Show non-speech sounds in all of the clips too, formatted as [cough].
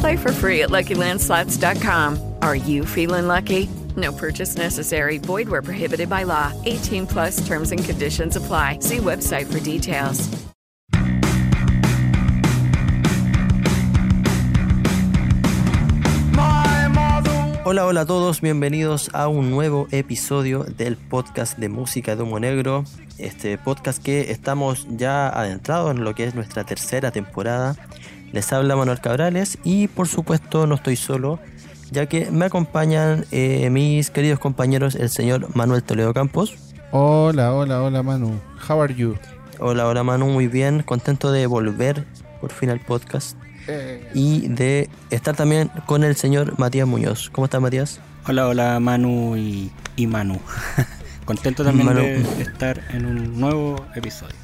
Play for free at LuckyLandSlots.com. Are you feeling lucky? No purchase necessary. Void where prohibited by law. 18 plus terms and conditions apply. See website for details. Hola, hola a todos, bienvenidos a un nuevo episodio del podcast de música de humo negro. Este podcast que estamos ya adentrados en lo que es nuestra tercera temporada. Les habla Manuel Cabrales y por supuesto no estoy solo, ya que me acompañan eh, mis queridos compañeros, el señor Manuel Toledo Campos. Hola, hola, hola Manu. How are you? Hola, hola Manu, muy bien, contento de volver por fin al podcast Eh, y de estar también con el señor Matías Muñoz. ¿Cómo estás Matías? Hola, hola Manu y, y Manu. [laughs] Contento también Manu. de estar en un nuevo episodio.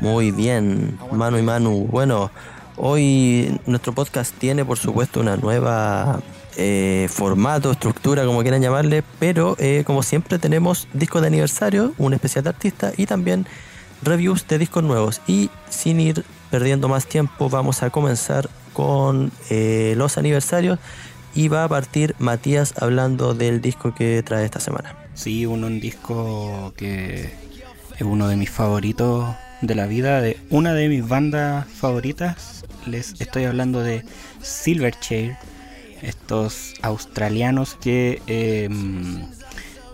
Muy bien, Manu y Manu. Bueno, hoy nuestro podcast tiene por supuesto una nueva eh, formato, estructura, como quieran llamarle, pero eh, como siempre tenemos discos de aniversario, un especial de artista y también reviews de discos nuevos. Y sin ir perdiendo más tiempo, vamos a comenzar con eh, los aniversarios y va a partir Matías hablando del disco que trae esta semana. Sí, uno, un disco que es uno de mis favoritos de la vida, de una de mis bandas favoritas. Les estoy hablando de Silverchair, estos australianos que eh,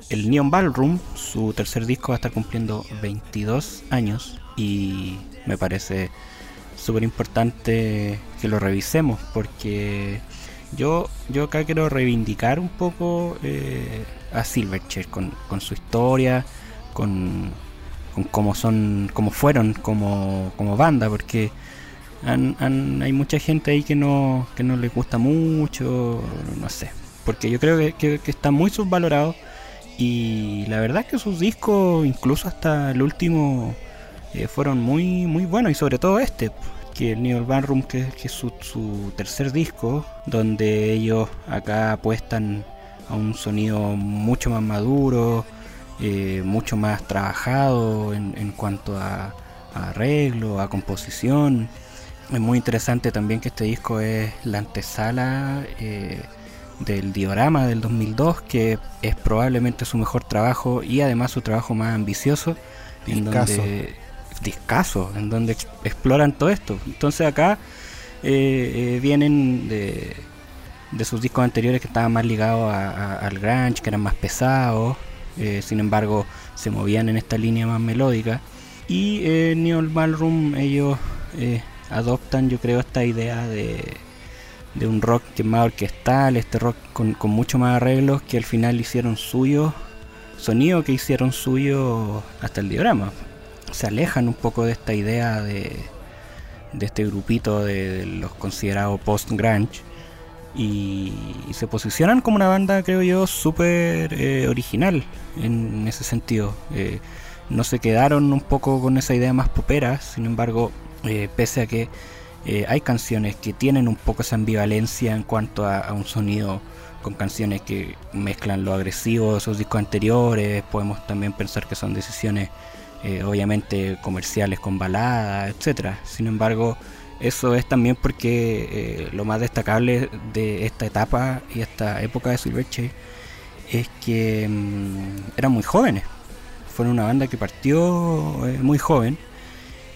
el Neon Ballroom, su tercer disco, va a estar cumpliendo 22 años y me parece súper importante que lo revisemos porque yo, yo acá quiero reivindicar un poco eh, a Silverchair con, con su historia, con, con cómo son, cómo fueron como, como banda, porque han- hay mucha gente ahí que no, que no les gusta mucho, no sé, porque yo creo que, está muy subvalorado y la verdad es que sus discos, incluso hasta el último, eh, fueron muy, muy buenos y sobre todo este, que el Neil Barroom, que, que es su, su tercer disco, donde ellos acá apuestan a un sonido mucho más maduro, eh, mucho más trabajado en, en cuanto a, a arreglo, a composición. Es muy interesante también que este disco es la antesala eh, del Diorama del 2002, que es probablemente su mejor trabajo y además su trabajo más ambicioso. En Discazo. donde, discazo, en donde ex- exploran todo esto. Entonces acá eh, eh, vienen de, de sus discos anteriores que estaban más ligados a- a- al grunge, que eran más pesados, eh, sin embargo se movían en esta línea más melódica. Y eh, Neon Ballroom ellos eh, adoptan yo creo esta idea de, de un rock que más orquestal, este rock con, con mucho más arreglos que al final hicieron suyo, sonido que hicieron suyo hasta el diorama. Se alejan un poco de esta idea de, de este grupito de los considerados post-grunge y, se posicionan como una banda, creo yo, súper eh, original en ese sentido. Eh, no se quedaron un poco con esa idea más popera, sin embargo, eh, pese a que hay canciones que tienen un poco esa ambivalencia en cuanto a, un sonido con canciones que mezclan lo agresivo de esos discos anteriores, podemos también pensar que son decisiones obviamente comerciales con baladas, etcétera. Sin embargo, eso es también porque eh, lo más destacable de esta etapa y esta época de Silverchair es que mm, eran muy jóvenes. Fueron una banda que partió eh, muy joven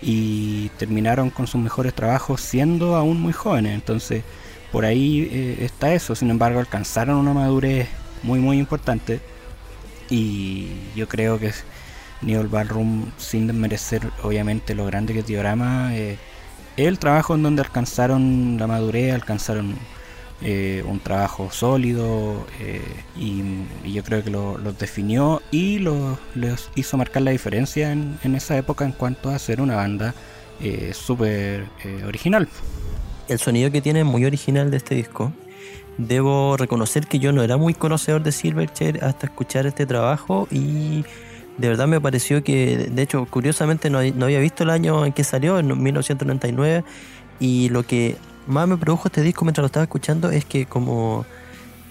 y terminaron con sus mejores trabajos siendo aún muy jóvenes. Entonces, por ahí eh, está eso. Sin embargo, alcanzaron una madurez muy, muy importante. Y yo creo que Neil Ballroom, sin desmerecer obviamente lo grande que es Diorama, el trabajo en donde alcanzaron la madurez, alcanzaron eh, un trabajo sólido eh, y, yo creo que lo- los definió y lo- les hizo marcar la diferencia en, en esa época en cuanto a ser una banda eh, súper eh, original. El sonido que tiene es muy original de este disco. Debo reconocer que yo no era muy conocedor de Silverchair hasta escuchar este trabajo y de verdad me pareció que, de hecho, curiosamente no, había visto el año en que salió, en 1999, y lo que más me produjo este disco mientras lo estaba escuchando es que como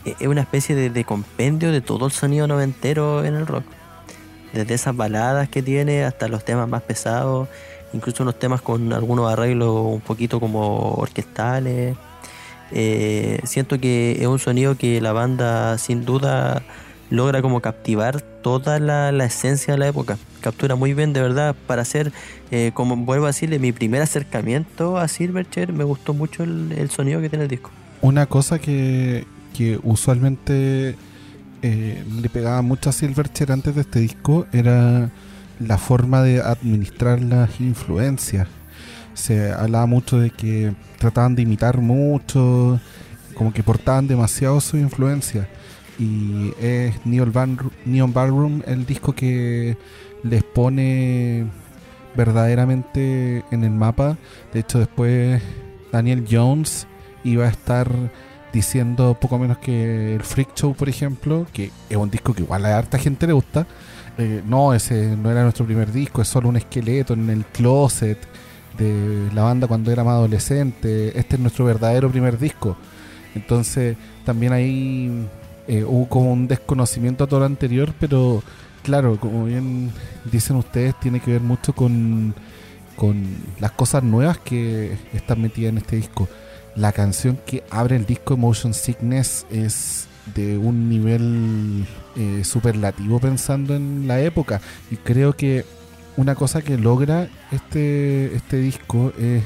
eh, es una especie de, de compendio de todo el sonido noventero en el rock. Desde esas baladas que tiene hasta los temas más pesados, incluso unos temas con algunos arreglos un poquito como orquestales. Eh, siento que es un sonido que la banda sin duda logra como captivar toda la, la esencia de la época. Captura muy bien, de verdad, para hacer, eh, como vuelvo a decirle, mi primer acercamiento a Silverchair, me gustó mucho el, sonido que tiene el disco. Una cosa que, que usualmente eh, le pegaba mucho a Silverchair antes de este disco era la forma de administrar las influencias. Se hablaba mucho de que trataban de imitar mucho, como que portaban demasiado su influencia. Y es Neon, Ballroom- Neon Ballroom el disco que les pone verdaderamente en el mapa. De hecho, después Daniel Jones iba a estar diciendo poco menos que el Freak Show, por ejemplo, que es un disco que igual a harta gente le gusta. Eh, no, ese no era nuestro primer disco, es solo un esqueleto en el closet de la banda cuando era más adolescente. Este es nuestro verdadero primer disco. Entonces, también ahí eh, hubo como un desconocimiento a todo lo anterior, pero claro, como bien dicen ustedes, tiene que ver mucho con, las cosas nuevas que están metidas en este disco. La canción que abre el disco Emotion Sickness es de un nivel eh, superlativo pensando en la época y creo que una cosa que logra este, este disco es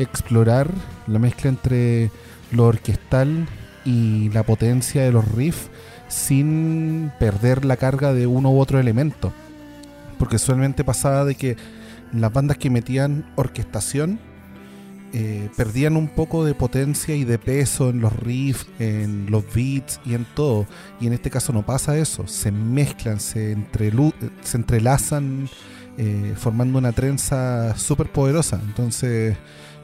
explorar la mezcla entre lo orquestal y la potencia de los riffs sin perder la carga de uno u otro elemento. Porque usualmente pasaba de que las bandas que metían orquestación eh, perdían un poco de potencia y de peso en los riffs, en los beats y en todo. Y en este caso no pasa eso. Se mezclan, se, entrelu- se entrelazan eh, formando una trenza súper poderosa. Entonces,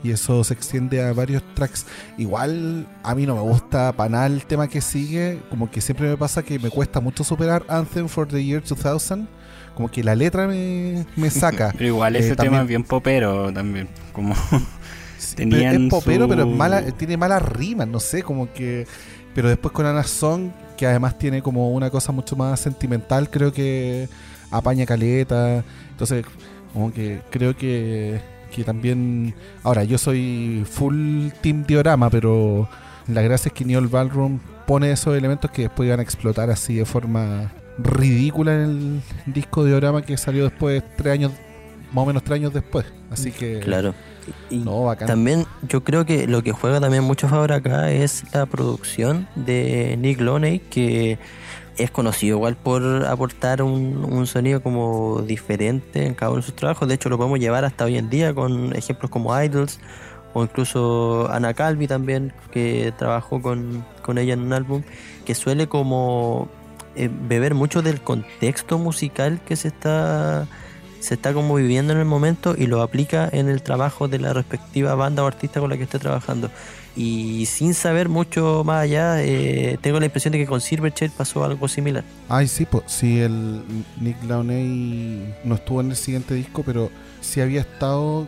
y eso se extiende a varios tracks. Igual a mí no me gusta para nada el tema que sigue. Como que siempre me pasa que me cuesta mucho superar Anthem for the Year 2000. Como que la letra me, me saca. [laughs] Pero igual Eh, ese también- tema es bien popero también. Como [laughs] tenían es popero, su- pero es mala, tiene malas rimas, no sé, como que. Pero después con Anna Song, que además tiene como una cosa mucho más sentimental, creo que apaña caleta. Entonces, como que creo que, que también. Ahora, yo soy full team diorama, pero la gracia es que Neil Ballroom pone esos elementos que después van a explotar así de forma ridícula en el disco diorama que salió después, tres años, más o menos tres años después. Así que. Claro. Y No, bacán. también yo creo que lo que juega también mucho favor acá es la producción de Nick Loney, que es conocido igual por aportar un, un sonido como diferente en cada uno de sus trabajos. De hecho, lo podemos llevar hasta hoy en día con ejemplos como Idols o incluso Ana Calvi también, que trabajó con, con ella en un álbum, que suele como eh, beber mucho del contexto musical que se está se está como viviendo en el momento y lo aplica en el trabajo de la respectiva banda o artista con la que esté trabajando. Y sin saber mucho más allá, eh, tengo la impresión de que con Silverchair pasó algo similar. Ay, sí, pues sí, el Nick Launay no estuvo en el siguiente disco, pero sí había estado,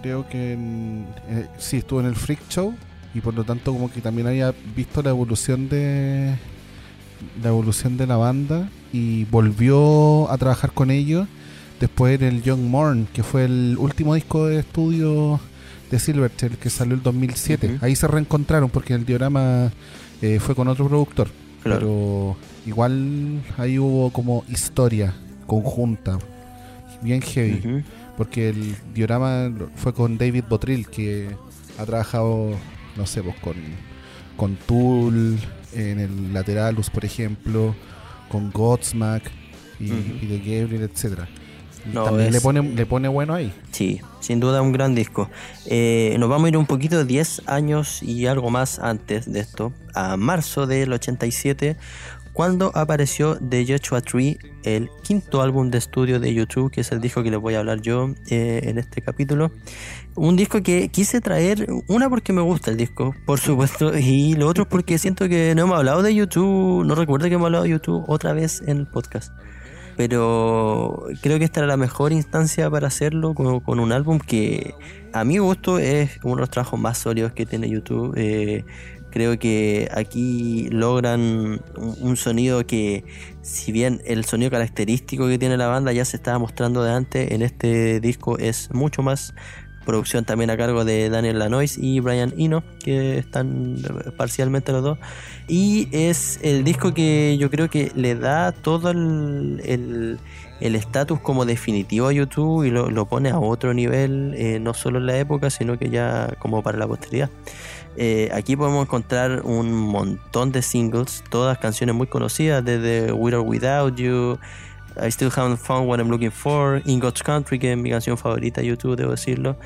creo que en, eh, sí estuvo en el Freak Show y por lo tanto como que también había visto la evolución de la evolución de la banda y volvió a trabajar con ellos después en el Young Morn, que fue el último disco de estudio de Silverchair que salió el 2007. Ujú. Ahí se reencontraron porque el diorama eh, fue con otro productor. Claro. Pero igual ahí hubo como historia conjunta, bien heavy, porque el diorama fue con David Botrill, que ha trabajado, no sé, pues con, con Tool, en el Lateralus, por ejemplo, con Godsmack, y, y de Gabriel, etcétera. No, También es- le pone le pone bueno ahí. Sí, sin duda un gran disco. Eh, nos vamos a ir un poquito 10 años y algo más antes de esto, a marzo del 87, cuando apareció The Joshua Tree, el quinto álbum de estudio de YouTube, que es el disco que les voy a hablar yo eh, en este capítulo. Un disco que quise traer, una porque me gusta el disco, por supuesto, [laughs] y lo otro porque siento que no hemos hablado de YouTube, no recuerdo que hemos hablado de YouTube otra vez en el podcast pero creo que esta era la mejor instancia para hacerlo con, un álbum que a mi gusto es uno de los trabajos más sólidos que tiene YouTube. Eh, creo que aquí logran un sonido que, si bien el sonido característico que tiene la banda ya se estaba mostrando de antes, en este disco es mucho más producción también a cargo de Daniel Lanois y Brian Eno, que están parcialmente los dos. Y es el disco que yo creo que le da todo el el- el estatus como definitivo a YouTube y lo, lo pone a otro nivel, eh, no solo en la época, sino que ya como para la posteridad. Eh, aquí podemos encontrar un montón de singles, todas canciones muy conocidas, desde With or Without You, I Still Haven't Found What I'm Looking For, In God's Country, que es mi canción favorita de YouTube, debo decirlo,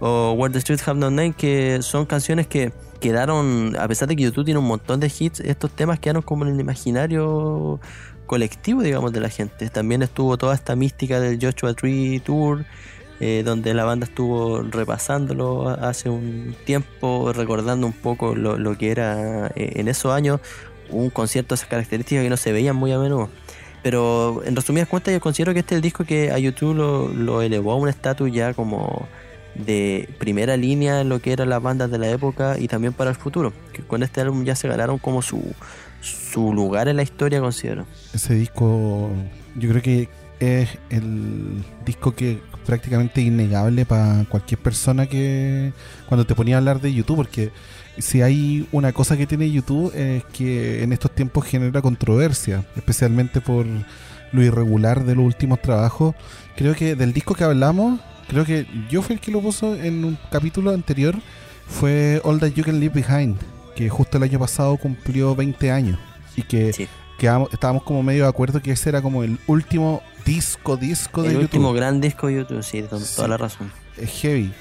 o Where the Streets Have No Name, que son canciones que quedaron, a pesar de que YouTube tiene un montón de hits, estos temas quedaron como en el imaginario colectivo, digamos, de la gente. También estuvo toda esta mística del Joshua Tree Tour, eh, donde la banda estuvo repasándolo hace un tiempo, recordando un poco lo, que era eh, en esos años un concierto de esas características que no se veían muy a menudo. Pero en resumidas cuentas yo considero que este es el disco que a YouTube lo, elevó a un estatus ya como de primera línea en lo que eran las bandas de la época y también para el futuro. Que con este álbum ya se ganaron como su, su lugar en la historia, considero. Ese disco, yo creo que es el disco que prácticamente innegable para cualquier persona que cuando te ponía a hablar de YouTube, porque si hay una cosa que tiene YouTube es que en estos tiempos genera controversia, especialmente por lo irregular de los últimos trabajos. Creo que del disco que hablamos, creo que yo fui el que lo puso en un capítulo anterior, fue All That You Can Leave Behind, que justo el año pasado cumplió 20 años y que Sí. quedamos- estábamos como medio de acuerdo que ese era como el último disco, disco de El YouTube. último gran disco de YouTube, sí, con Sí. toda la razón. Es heavy.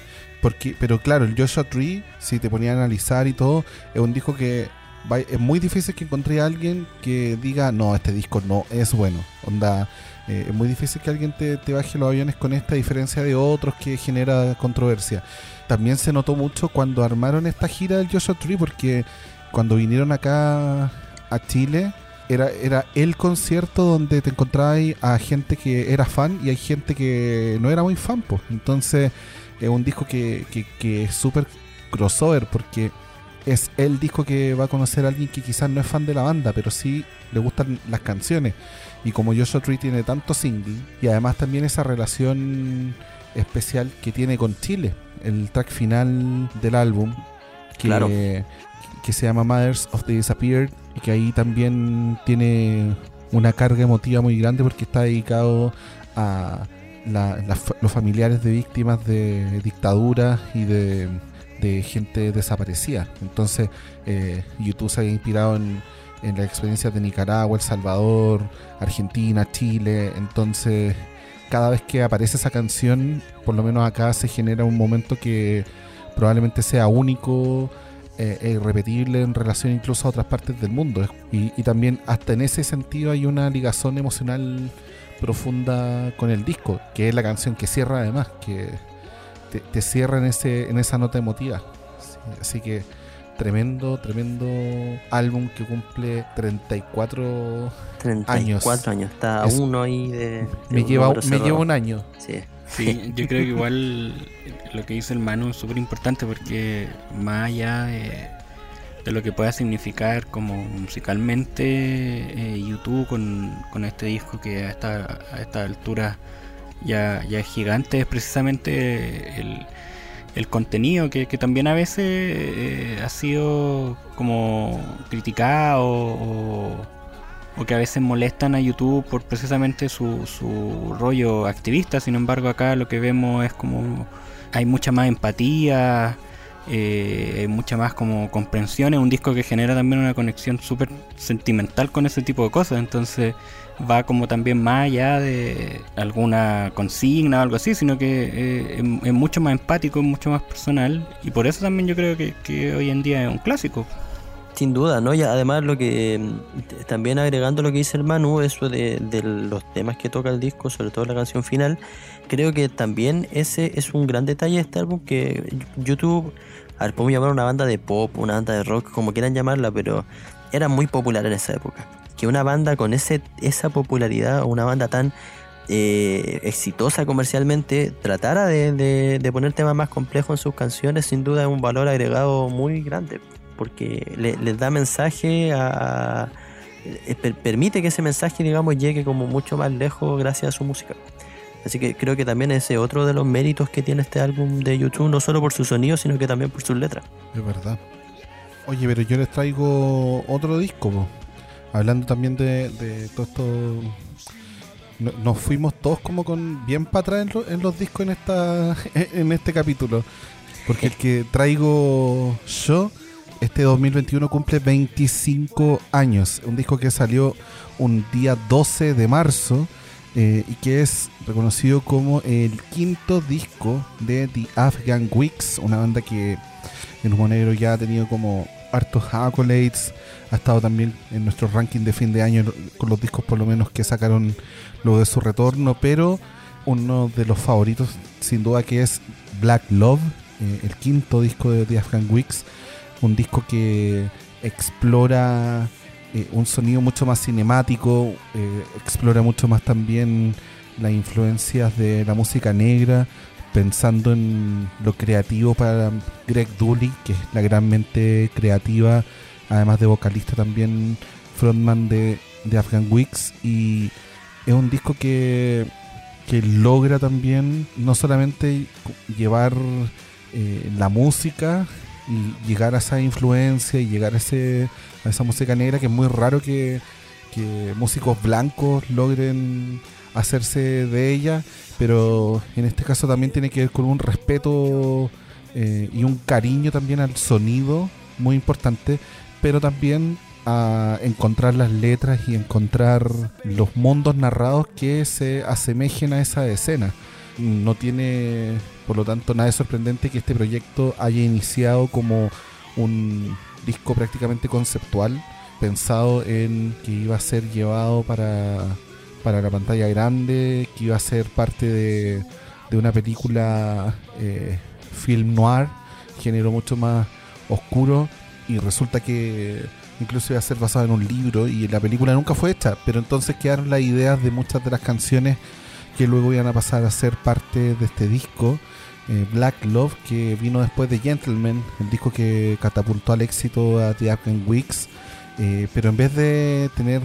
Porque, pero claro, el Joshua Tree, si te ponía a analizar y todo, es un disco que va- es muy difícil que encontré a alguien que diga, no, este disco no es bueno. Onda, eh, es muy difícil que alguien te, te baje los aviones con esta diferencia de otros que genera controversia. También se notó mucho cuando armaron esta gira del Joshua Tree, porque cuando vinieron acá a Chile, era, era el concierto donde te encontrabas a gente que era fan y hay gente que no era muy fan. Pues. Entonces, es un disco que, que, que es súper crossover porque es el disco que va a conocer a alguien que quizás no es fan de la banda, pero sí le gustan las canciones. Y como Joshua Tree tiene tanto single y además también esa relación especial que tiene con Chile, el track final del álbum, que, Claro. que se llama Mothers of the Disappeared y que ahí también tiene una carga emotiva muy grande porque está dedicado a la- la los familiares de víctimas de dictaduras y de, de gente desaparecida. Entonces, eh, YouTube se había inspirado en, en las experiencias de Nicaragua, El Salvador, Argentina, Chile. Entonces, cada vez que aparece esa canción, por lo menos acá se genera un momento que probablemente sea único eh, e irrepetible en relación incluso a otras partes del mundo. Y, y también hasta en ese sentido hay una ligazón emocional profunda con el disco, que es la canción que cierra además, que te, te cierra en, ese, en esa nota emotiva. Sí, así que tremendo, tremendo álbum que cumple 34... 34 años, está a Es- uno ahí de... de Me un lleva, me lleva un año. Sí. Sí, yo creo que igual lo que dice el Manu es súper importante porque más allá de, de lo que pueda significar como musicalmente eh, YouTube con, con este disco que a esta, a esta altura ya, ya es gigante, es precisamente el, el contenido que, que también a veces eh, ha sido como criticado o, o que a veces molestan a YouTube por precisamente su, su rollo activista. Sin embargo, acá lo que vemos es como hay mucha más empatía, eh, mucha más como comprensión, es un disco que genera también una conexión súper sentimental con ese tipo de cosas, entonces va como también más allá de alguna consigna o algo así, sino que eh, es, mucho más empático, es mucho más personal y por eso también yo creo que, hoy en día es un clásico. Sin duda, ¿no? Y además lo que también agregando lo que dice el Manu, eso de, de los temas que toca el disco, sobre todo la canción final, creo que también ese es un gran detalle de este que YouTube, a ver, podemos llamar una banda de pop, una banda de rock, como quieran llamarla, pero era muy popular en esa época. Que una banda con ese, esa popularidad, una banda tan eh, exitosa comercialmente, tratara de, de, de poner temas más complejos en sus canciones, sin duda es un valor agregado muy grande porque le, les da mensaje a, per- permite que ese mensaje digamos llegue como mucho más lejos gracias a su música así que creo que también ese es otro de los méritos que tiene este álbum de YouTube no solo por su sonido sino que también por sus letras Es verdad. Oye, pero yo les traigo otro disco, po. hablando también de, todo esto. no- Nos fuimos todos como con bien para atrás en, lo- en los discos en esta [laughs] en este capítulo. Porque el que traigo yo, este 2021 cumple 25 años. Un disco que salió un día 12 de marzo eh, y que es reconocido como el quinto disco de The Afghan Weeks, una banda que el Humo Negro ya ha tenido como hartos accolades, ha estado también en nuestro ranking de fin de año con los discos por lo menos que sacaron luego de su retorno, pero uno de los favoritos sin duda que es Black Love, eh, el quinto disco de The Afghan Weeks, un disco que explora eh, un sonido mucho más cinemático, eh, explora mucho más también las influencias de la música negra, pensando en lo creativo para Greg Dooley, que es la gran mente creativa, además de vocalista también, frontman de, de Afghan Weeks, y es un disco que, que logra también no solamente llevar eh, la música y llegar a esa influencia y llegar a, ese, a esa música negra, que es muy raro que, que músicos blancos logren hacerse de ella, pero en este caso también tiene que ver con un respeto eh, y un cariño también al sonido, muy importante, pero también a encontrar las letras y encontrar los mundos narrados que se asemejen a esa escena. No tiene, por lo tanto, nada de sorprendente que este proyecto haya iniciado como un disco prácticamente conceptual, pensado en que iba a ser llevado para, para la pantalla grande, que iba a ser parte de, de una película eh, film noir, género mucho más oscuro, y resulta que incluso iba a ser basado en un libro y la película nunca fue hecha, pero entonces quedaron las ideas de muchas de las canciones que luego iban a pasar a ser parte de este disco. eh, Black Love, que vino después de Gentleman, el disco que catapultó al éxito a The Afghan Weeks, eh, pero en vez de tener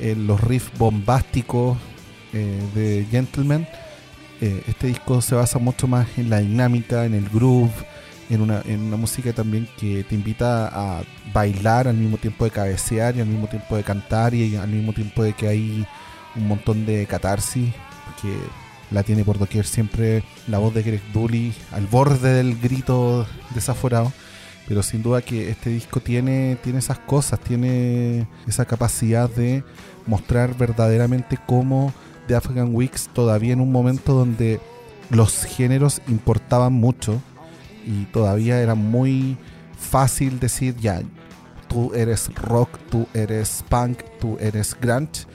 eh, los riffs bombásticos de Gentleman, este disco se basa mucho más en la dinámica, en el groove, en una, en una música también que te invita a bailar al mismo tiempo de cabecear y al mismo tiempo de cantar y al mismo tiempo de que hay un montón de catarsis que la tiene por doquier siempre la voz de Greg Dooley al borde del grito desaforado pero sin duda que este disco tiene, tiene esas cosas, tiene esa capacidad de mostrar verdaderamente cómo The Afghan Weeks todavía en un momento donde los géneros importaban mucho y todavía era muy fácil decir ya, tú eres rock, tú eres punk, tú eres grunge.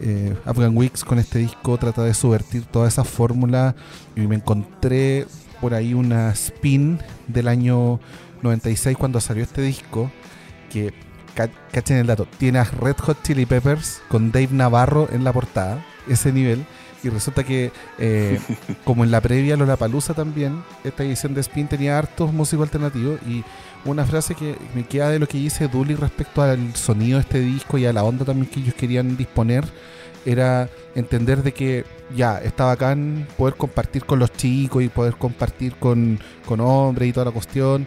Eh, Afghan Weeks con este disco trata de subvertir toda esa fórmula y me encontré por ahí una spin del año 96 cuando salió este disco que ca- cachen el dato tiene Red Hot Chili Peppers con Dave Navarro en la portada ese nivel y resulta que eh, [laughs] como en la previa Lollapalooza también esta edición de Spin tenía hartos músicos alternativos y una frase que me queda de lo que dice Dooley respecto al sonido de este disco y a la onda también que ellos querían disponer era entender de que ya está bacán poder compartir con los chicos y poder compartir con, con hombres y toda la cuestión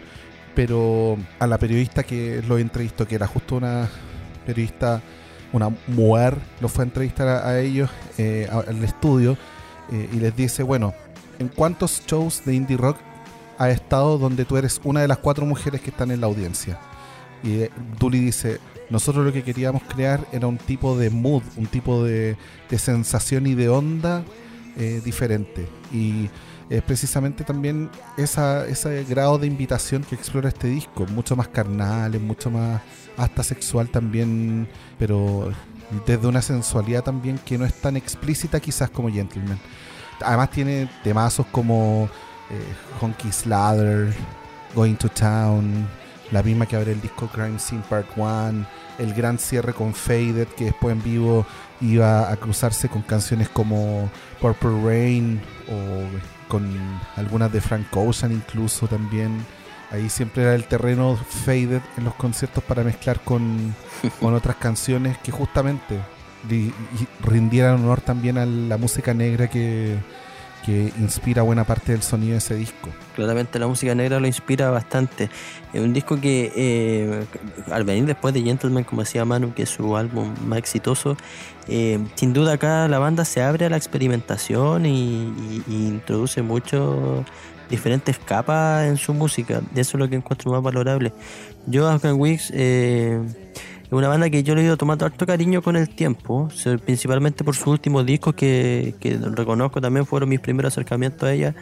pero a la periodista que lo entrevistó, que era justo una periodista, una mujer, lo fue a entrevistar a, ellos eh, al estudio eh, y les dice, bueno, ¿en cuántos shows de indie rock a estados donde tú eres una de las cuatro mujeres que están en la audiencia. Y eh, Duli dice, nosotros lo que queríamos crear era un tipo de mood, un tipo de, sensación y de onda diferente. Y es precisamente también esa, ese grado de invitación que explora este disco, mucho más carnal, mucho más hasta sexual también, pero desde una sensualidad también que no es tan explícita quizás como Gentleman. Además tiene temazos como eh, Honky Slather, Going to Town, la misma que abre el disco Crime Scene Part 1, el gran cierre con Faded, que después en vivo iba a cruzarse con canciones como Purple Rain o con algunas de Frank Ocean incluso también. Ahí siempre era el terreno Faded en los conciertos para mezclar con, [laughs] con otras canciones que justamente rindieran honor también a la música negra que, que inspira buena parte del sonido de ese disco. Claramente la música negra lo inspira bastante. Es un disco que eh, al venir después de Gentleman, como decía Manu, que es su álbum más exitoso, eh, sin duda acá la banda se abre a la experimentación y, y- y introduce mucho diferentes capas en su música. Eso es lo que encuentro más valorable. Yo Afghan Wigs eh, es una banda que yo le he ido tomando harto cariño con el tiempo, principalmente por sus últimos discos que, reconozco también fueron mis primeros acercamientos a ella.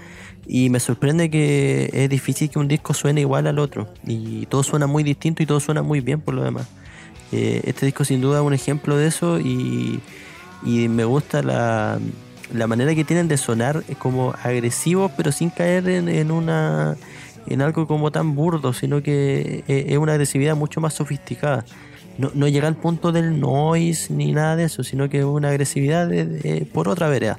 Y me sorprende que es difícil que un disco suene igual al otro. Y todo suena muy distinto y todo suena muy bien por lo demás. Eh, este disco sin duda es un ejemplo de eso y me gusta la, la manera que tienen de sonar como agresivos pero sin caer en, en una en algo como tan burdo, sino que eh, es una agresividad mucho más sofisticada. No, no llega al punto del noise ni nada de eso, sino que es una agresividad por otra vereda.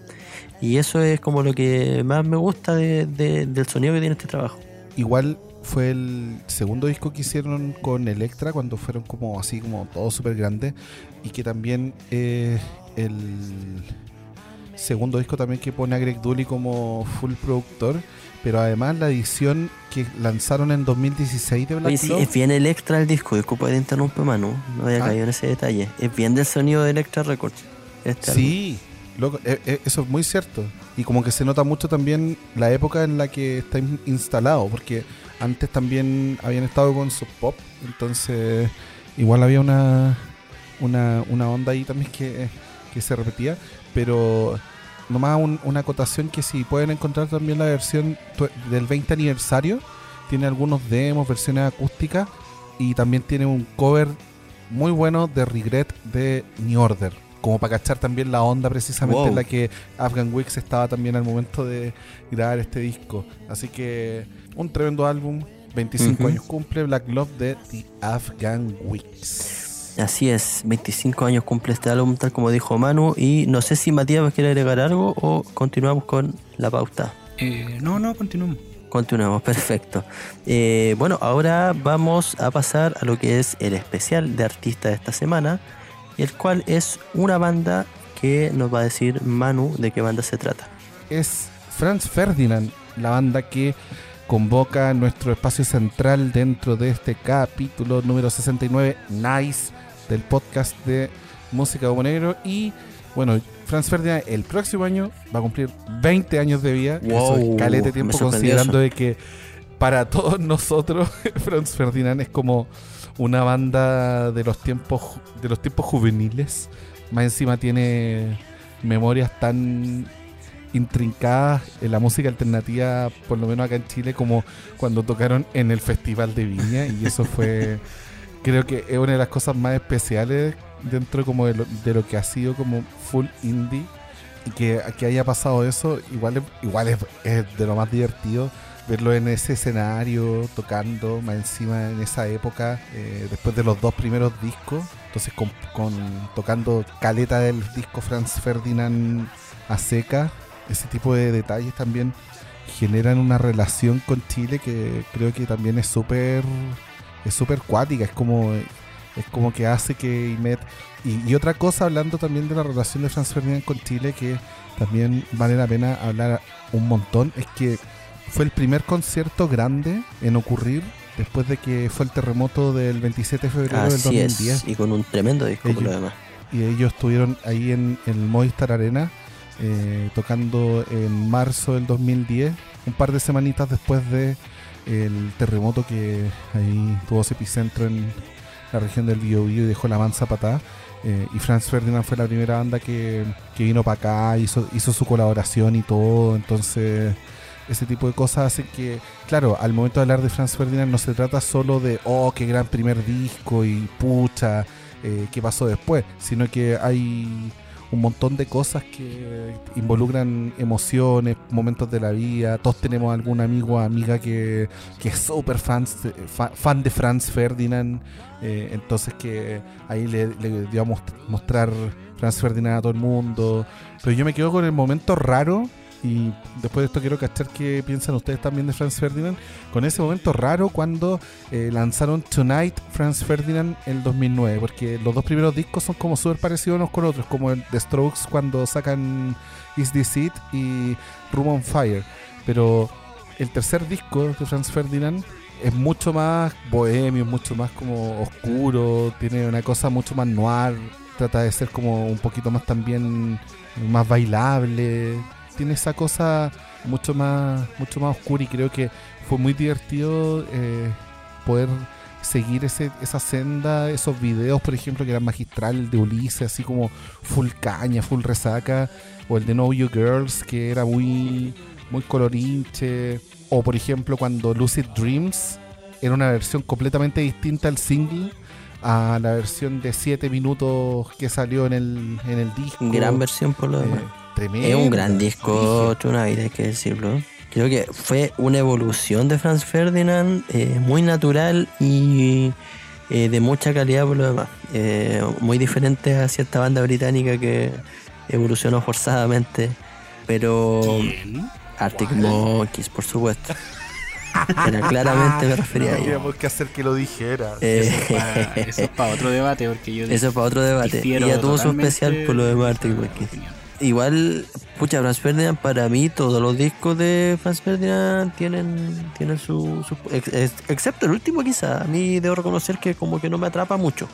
Y eso es como lo que más me gusta de- del sonido que tiene este trabajo. Igual fue el segundo disco que hicieron con Electra cuando fueron como así como todo súper grande y que también eh, el segundo disco también que pone a Greg Dooley como full productor pero además la edición que lanzaron en 2016 de Black Oye, sí, es bien Electra el disco, disculpa que te interrumpe Manu, no había Ah. caído en ese detalle. Es bien del sonido de Electra Records. Este. Sí, loco, eh, eh, eso es muy cierto. Y como que se nota mucho también la época en la que está in- instalado, porque antes también habían estado con Sub Pop, entonces igual había una, una, una onda ahí también que, que se repetía, pero nomás un- una acotación que si pueden encontrar también la versión del 20 aniversario, tiene algunos demos, versiones acústicas y también tiene un cover muy bueno de Regret de New Order. Como para cachar también la onda precisamente Wow. en la que Afghan Wigs estaba también al momento de grabar este disco. Así que un tremendo álbum. 25 Ujú. años cumple Black Love de The Afghan Wigs. Así es, 25 años cumple este álbum, tal como dijo Manu. Y no sé si Matías quiere agregar algo o continuamos con la pauta. Eh, no, no, continuamos. Continuamos, perfecto. Eh, bueno, ahora vamos a pasar a lo que es el especial de artista de esta semana, el cual es una banda que nos va a decir Manu de qué banda se trata. es Franz Ferdinand, la banda que convoca nuestro espacio central dentro de este capítulo número 69, Nice, del podcast de Música Como Negro. Y bueno, Franz Ferdinand el próximo año va a cumplir 20 años de vida. que eso Wow, es calete me tiempo considerando de que para todos [laughs] nosotros [laughs] Franz Ferdinand es como una banda de los tiempos de los tiempos juveniles. Más encima tiene memorias tan intrincadas en la música alternativa, por lo menos acá en Chile, como cuando tocaron en el Festival de Viña. Y eso fue, [laughs] creo que es una de las cosas más especiales dentro como de lo, de lo que ha sido como full indie. Y que, que haya pasado eso, igual, es- igual es, de lo más divertido verlo en ese escenario, tocando, más encima en esa época, eh, después de los dos primeros discos, entonces con, con- tocando caleta del disco Franz Ferdinand a seca, ese tipo de detalles también generan una relación con Chile que creo que también es súper es súper cuática, es como es como que hace que Imet y, y otra cosa hablando también de la relación de Franz Ferdinand con Chile que también vale la pena hablar un montón es que fue el primer concierto grande en ocurrir después de que fue el terremoto del 27 de febrero del Así 2010 es, y con un tremendo disco por lo Ellos- demás. y ellos estuvieron ahí en, en el Movistar Arena eh, tocando en marzo del 2010 un par de semanitas después de el terremoto que ahí tuvo su epicentro en la región del Biobío y dejó la mansa patada. Eh, y Franz Ferdinand fue la primera banda que, que vino para acá, hizo, hizo su colaboración y todo. Entonces, ese tipo de cosas hacen que, claro, al momento de hablar de Franz Ferdinand no se trata solo de, oh, qué gran primer disco y pucha, eh, qué pasó después, sino que hay un montón de cosas que involucran emociones, momentos de la vida. Todos tenemos algún amigo o amiga que, que es súper fan, fa- fan de Franz Ferdinand. eh, entonces que ahí le, le dio a most- mostrar Franz Ferdinand a todo el mundo. Pero yo me quedo con el momento raro. Y después de esto quiero cachar qué piensan ustedes también de Franz Ferdinand. Con ese momento raro cuando eh, lanzaron Tonight Franz Ferdinand en el 2009. Porque los dos primeros discos son como súper parecidos unos con otros. Como el The Strokes cuando sacan Is This It y Room on Fire. Pero el tercer disco de Franz Ferdinand es mucho más bohemio, mucho más como oscuro. Tiene una cosa mucho más noir. Trata de ser como un poquito más también más bailable tiene esa cosa mucho más mucho más oscura y creo que fue muy divertido eh, poder seguir ese, esa senda, esos videos, por ejemplo, que eran magistral de Ulises, así como full caña, full resaca, o el de Know You Girls, que era muy, muy colorinche, o por ejemplo cuando Lucid Dreams era una versión completamente distinta al single a la versión de 7 minutos que salió en el, en el disco. Gran versión por lo Eh, Es un gran disco. Tonight, hay que decirlo. Creo que fue una evolución de Franz Ferdinand eh, muy natural y eh, de mucha calidad por lo demás. Eh, muy diferente a cierta banda británica que evolucionó forzadamente. Pero ¿Quién? Arctic Monkeys, por supuesto. Pero claramente me [laughs] refería a ellos. Teníamos que hacer que lo dijera. Eh, Eso es para [laughs] otro debate, porque yo eso es para otro debate. Y ya tuvo su especial por lo de Arctic Monkeys. Igual, pucha, Franz Ferdinand, para mí todos los discos de Franz Ferdinand tienen, tienen su, su- ex- ex- Excepto el último quizá, a mí debo reconocer que como que no me atrapa mucho.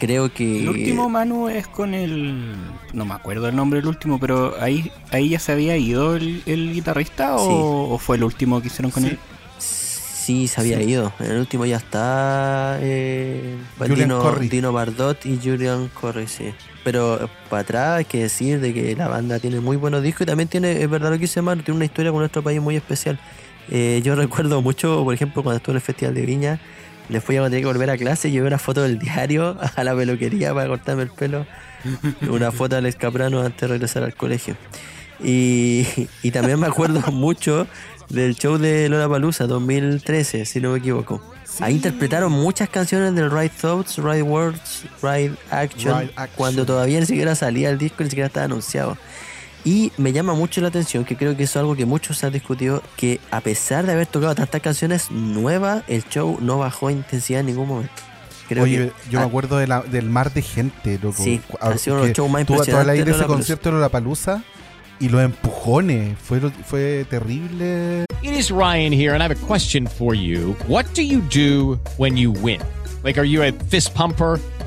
Creo que... El último Manu es con el. No me acuerdo el nombre del último, pero ahí, ahí ya se había ido el, el guitarrista o, Sí. o fue el último que hicieron con Sí. él. Sí, se había ido. En el último ya está eh, Dino, Bardot y Julian Corry, sí. Pero eh, para atrás hay que decir de que la banda tiene muy buenos discos y también tiene, es verdad lo que dice Manu, tiene una historia con nuestro país muy especial. Eh, yo [laughs] recuerdo mucho, por ejemplo, cuando estuve en el Festival de Viña, después ya cuando tenía que volver a clase, llevé una foto del diario [laughs] a la peluquería para cortarme el pelo. [laughs] Una foto de Alex Caprano antes de regresar al colegio. Y, y también me acuerdo mucho del show de Lola Palusa 2013, si no me equivoco. Ahí interpretaron muchas canciones del Right Thoughts, Right Words, Right Action, Right Action. cuando todavía ni siquiera salía el disco, ni siquiera estaba anunciado. Y me llama mucho la atención, que creo que es algo que muchos han discutido, que a pesar de haber tocado tantas canciones nuevas, el show no bajó en intensidad en ningún momento. Creo Oye, que- yo me acuerdo de la- del mar de gente, loco. Sí, Ah, ha sido uno de los shows más tú- tú impresionantes hablas de ese concierto de la palusa y los empujones. Fue, fue terrible. It is Ryan here, and I have a question for you. What do you do when you win? Like, are you a fist pumper?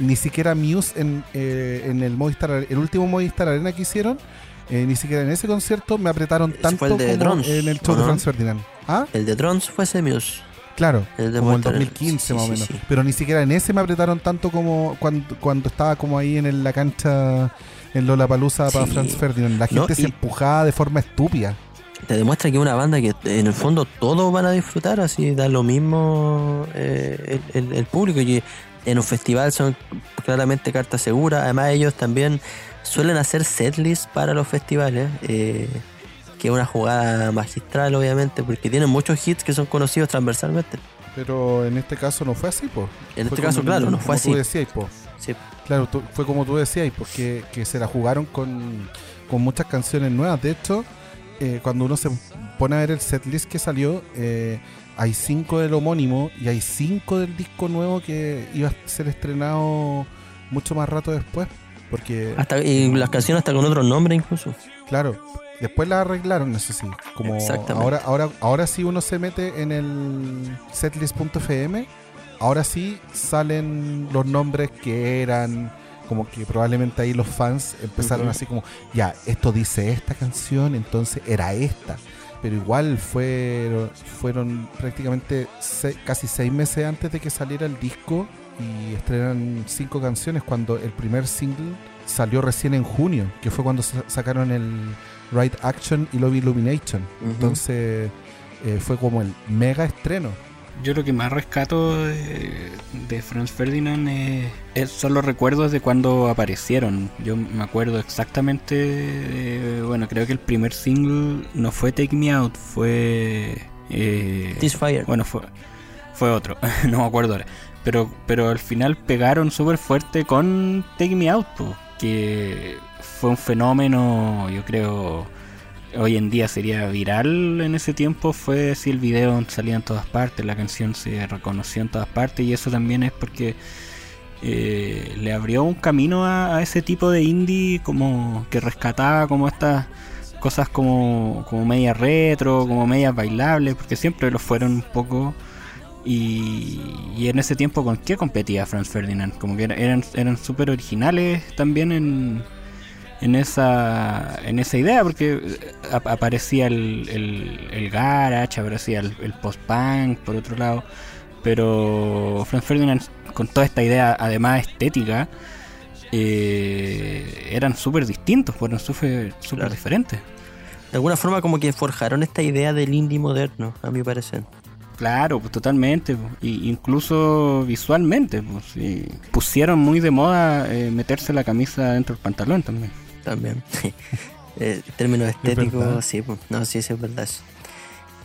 ni siquiera Muse en, eh, en el Movistar, el último Movistar Arena que hicieron. eh, ni siquiera en ese concierto me apretaron Ese tanto fue el de como Drums, en el show ¿o de? Franz Ferdinand. ¿Ah? El de Drums fue Semius. Claro, El de como el Movistar, 2015 sí, más o menos. sí. Pero ni siquiera en ese me apretaron tanto como cuando, cuando estaba como ahí en el- la cancha en Lollapalooza para. Franz Ferdinand. La No, gente se empujaba de forma estúpida. te demuestra que es una banda que en el fondo todos van a disfrutar, así da lo mismo eh, el, el- el público. Y en un festival son claramente cartas seguras. Además, ellos también suelen hacer setlist para los festivales, eh, que es una jugada magistral, obviamente, porque tienen muchos hits que son conocidos transversalmente. Pero en este caso no fue así, po. En Fue este caso, claro, no como fue así. Tú decías, po. Sí. Claro, tú- fue como tú decías, porque que se la jugaron con, con muchas canciones nuevas. De hecho, eh, cuando uno se pone a ver el setlist que salió, eh, hay cinco del homónimo y hay cinco del disco nuevo que iba a ser estrenado mucho más rato después. Porque, Hasta, y las canciones hasta con otro nombre incluso. claro, después la arreglaron, eso sí. Como Exactamente. ahora, ahora, ahora sí uno se mete en el setlist.fm, ahora sí salen los nombres que eran. Como que probablemente ahí los fans empezaron así como, ya, esto dice esta canción, entonces era esta. Pero igual fueron, fueron prácticamente se- casi seis meses antes de que saliera el disco y estrenan cinco canciones cuando el primer single salió recién en junio, que fue cuando sa- sacaron el Right Action y Love Illumination. Entonces eh, fue como el mega estreno. Yo lo que más rescato de, de Franz Ferdinand eh, es- son los recuerdos de cuando aparecieron. Yo me acuerdo exactamente, de- bueno, creo que el primer single no fue Take Me Out, fue... eh, This Fire. bueno, fue, fue otro, [laughs] no me acuerdo ahora. Pero, pero al final pegaron súper fuerte con Take Me Out, que fue un fenómeno, yo creo, hoy en día sería viral en ese tiempo. Fue si el video salía en todas partes, la canción se reconoció en todas partes, y eso también es porque eh, le abrió un camino a, ese tipo de indie como que rescataba como estas cosas como, como media retro, como medias bailables, porque siempre lo fueron un poco. Y, y en ese tiempo, ¿con qué competía Franz Ferdinand? Como que era- eran eran súper originales también en, en esa en esa idea, porque eh, ap- aparecía el, el, el garage, aparecía el, el post-punk, por otro lado. Pero Franz Ferdinand, con toda esta idea, además estética, eh, eran súper distintos, fueron súper Claro. diferentes. De alguna forma como que forjaron esta idea del indie moderno, a mi parecer. Claro, pues totalmente, pues, y incluso visualmente, pues, pusieron muy de moda eh, meterse la camisa dentro del pantalón también. También. [laughs] Eh, términos estéticos, sí, pues, no, sí, sí, es verdad eso.